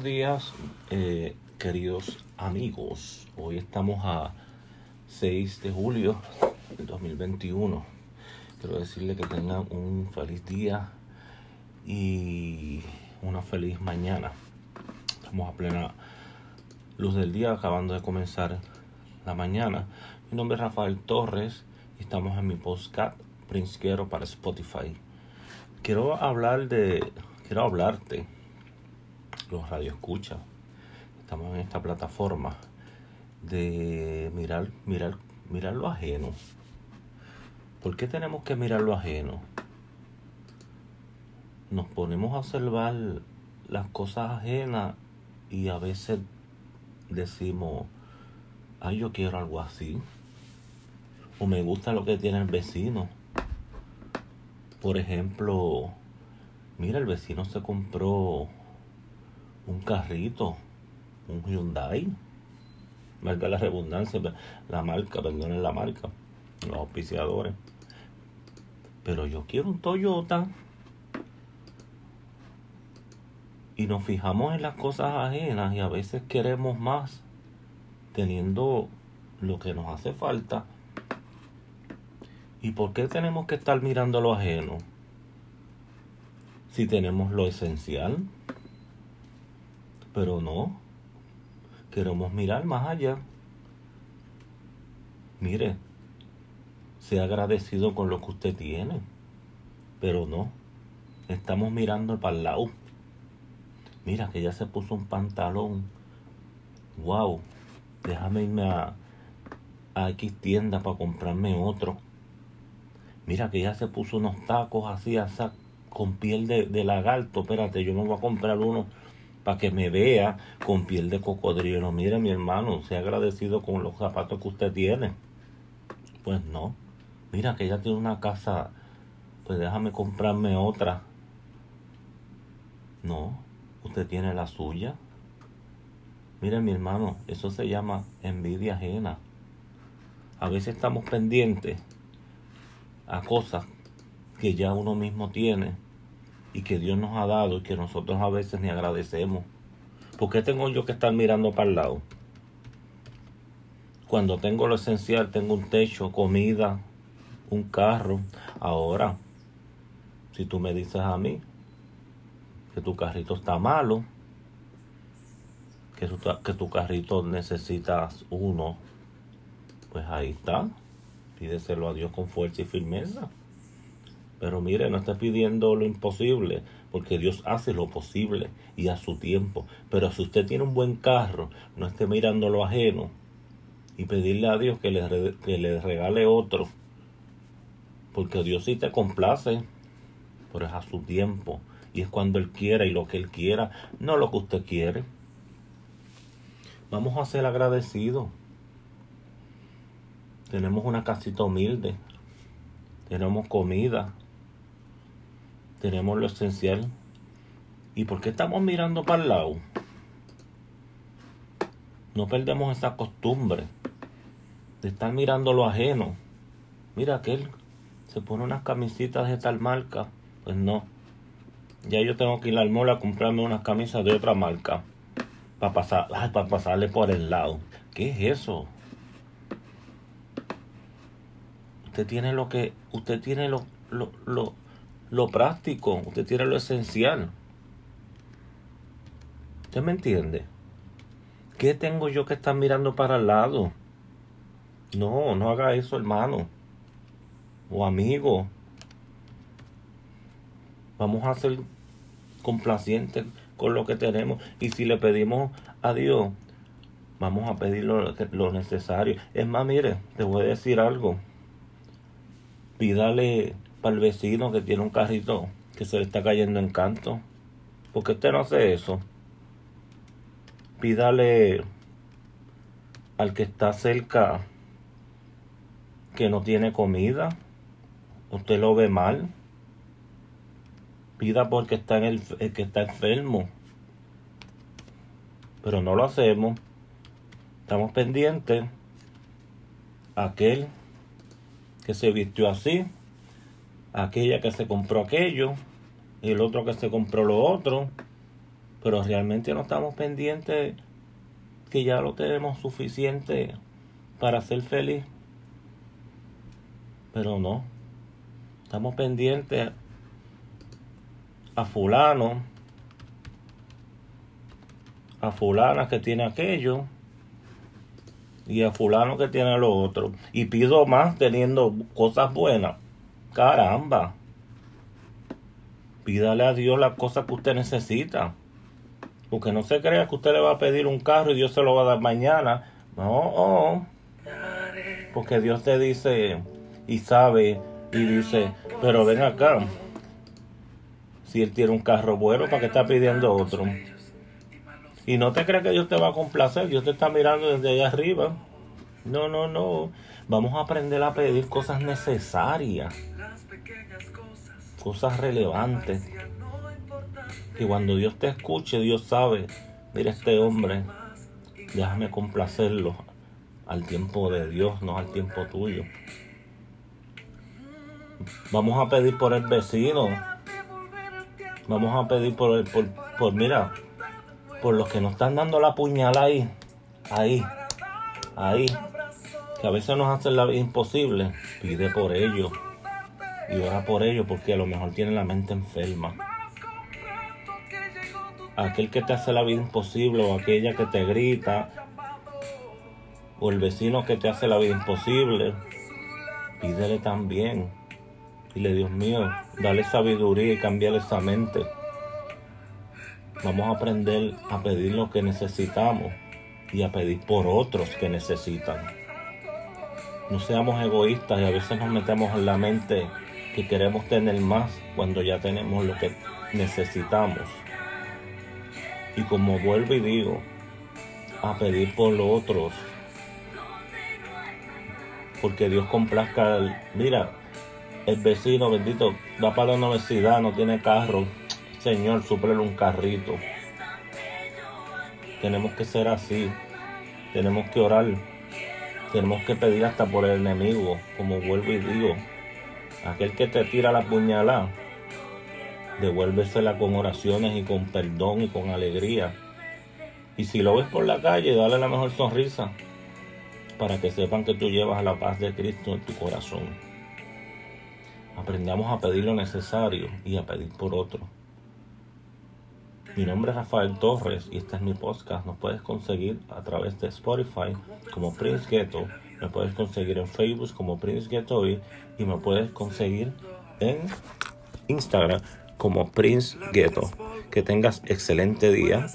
buenos días, eh, queridos amigos. Hoy estamos a 6 de julio del 2021. Quiero decirle que tengan un feliz día y una feliz mañana. Estamos a plena luz del día, acabando de comenzar la mañana. Mi nombre es Rafael Torres y estamos en mi podcast Prince para Spotify. Quiero hablar de, quiero hablarte los escucha estamos en esta plataforma de mirar, mirar, mirar lo ajeno. ¿Por qué tenemos que mirar lo ajeno? Nos ponemos a observar las cosas ajenas y a veces decimos, ay, yo quiero algo así. O me gusta lo que tiene el vecino. Por ejemplo, mira, el vecino se compró un carrito, un Hyundai, marca la redundancia, la marca, perdonen la marca, los auspiciadores. Pero yo quiero un Toyota. Y nos fijamos en las cosas ajenas y a veces queremos más teniendo lo que nos hace falta. ¿Y por qué tenemos que estar mirando lo ajeno? Si tenemos lo esencial. Pero no. Queremos mirar más allá. Mire, sea agradecido con lo que usted tiene. Pero no. Estamos mirando para el lado. Mira que ya se puso un pantalón. Wow. Déjame irme a, a X tienda para comprarme otro. Mira que ya se puso unos tacos así, así con piel de, de lagarto. Espérate, yo me voy a comprar uno para que me vea con piel de cocodrilo. Mire mi hermano, sea agradecido con los zapatos que usted tiene. Pues no. Mira que ella tiene una casa. Pues déjame comprarme otra. No, usted tiene la suya. Mire mi hermano, eso se llama envidia ajena. A veces estamos pendientes a cosas que ya uno mismo tiene y que Dios nos ha dado y que nosotros a veces ni agradecemos. ¿Por qué tengo yo que estar mirando para el lado? Cuando tengo lo esencial, tengo un techo, comida, un carro. Ahora, si tú me dices a mí que tu carrito está malo, que tu, que tu carrito necesitas uno, pues ahí está. Pídeselo a Dios con fuerza y firmeza. Pero mire, no está pidiendo lo imposible, porque Dios hace lo posible y a su tiempo. Pero si usted tiene un buen carro, no esté mirando lo ajeno y pedirle a Dios que le, que le regale otro. Porque Dios sí te complace, pero es a su tiempo. Y es cuando Él quiera y lo que Él quiera, no lo que usted quiere. Vamos a ser agradecidos. Tenemos una casita humilde. Tenemos comida tenemos lo esencial. ¿Y por qué estamos mirando para el lado? No perdemos esa costumbre de estar mirando lo ajeno. Mira aquel se pone unas camisitas de tal marca. Pues no. Ya yo tengo que ir al mall a comprarme unas camisas de otra marca. Para pasar, para pasarle por el lado. ¿Qué es eso? Usted tiene lo que, usted tiene lo, lo, lo práctico, usted tiene lo esencial. ¿Usted me entiende? ¿Qué tengo yo que estar mirando para el lado? No, no haga eso, hermano. O amigo. Vamos a ser complacientes con lo que tenemos. Y si le pedimos a Dios, vamos a pedir lo, lo necesario. Es más, mire, te voy a decir algo. Pídale para el vecino que tiene un carrito que se le está cayendo en canto. porque usted no hace eso? Pídale al que está cerca que no tiene comida. Usted lo ve mal. Pida porque está el que está enfermo. Pero no lo hacemos. Estamos pendientes. Aquel que se vistió así aquella que se compró aquello, y el otro que se compró lo otro, pero realmente no estamos pendientes que ya lo tenemos suficiente para ser feliz. Pero no, estamos pendientes a fulano, a fulana que tiene aquello y a fulano que tiene lo otro. Y pido más teniendo cosas buenas. Caramba. Pídale a Dios las cosas que usted necesita. Porque no se crea que usted le va a pedir un carro y Dios se lo va a dar mañana. No. Porque Dios te dice y sabe y dice, pero ven acá. Si él tiene un carro bueno, ¿para qué está pidiendo otro? Y no te creas que Dios te va a complacer, Dios te está mirando desde allá arriba. No, no, no. Vamos a aprender a pedir cosas necesarias, cosas relevantes. Y cuando Dios te escuche, Dios sabe, mira este hombre, déjame complacerlo al tiempo de Dios, no al tiempo tuyo. Vamos a pedir por el vecino. Vamos a pedir por el, por, por mira, por los que nos están dando la puñalada ahí, ahí, ahí, que a veces nos hacen la vida imposible, pide por ellos y ora por ellos porque a lo mejor tienen la mente enferma. Aquel que te hace la vida imposible o aquella que te grita o el vecino que te hace la vida imposible, pídele también. Dile, Dios mío, dale sabiduría y cambiarle esa mente. Vamos a aprender a pedir lo que necesitamos y a pedir por otros que necesitan. No seamos egoístas y a veces nos metemos en la mente que queremos tener más cuando ya tenemos lo que necesitamos. Y como vuelvo y digo, a pedir por los otros. Porque Dios complazca. Mira, el vecino bendito va para la universidad, no tiene carro Señor, suplele un carrito. Tenemos que ser así. Tenemos que orar. Tenemos que pedir hasta por el enemigo, como vuelvo y digo. Aquel que te tira la puñalada, devuélvesela con oraciones y con perdón y con alegría. Y si lo ves por la calle, dale la mejor sonrisa para que sepan que tú llevas la paz de Cristo en tu corazón. Aprendamos a pedir lo necesario y a pedir por otro. Mi nombre es Rafael Torres y este es mi podcast. Nos puedes conseguir a través de Spotify como Prince Ghetto. Me puedes conseguir en Facebook como Prince Ghetto y me puedes conseguir en Instagram como Prince Ghetto. Que tengas excelente día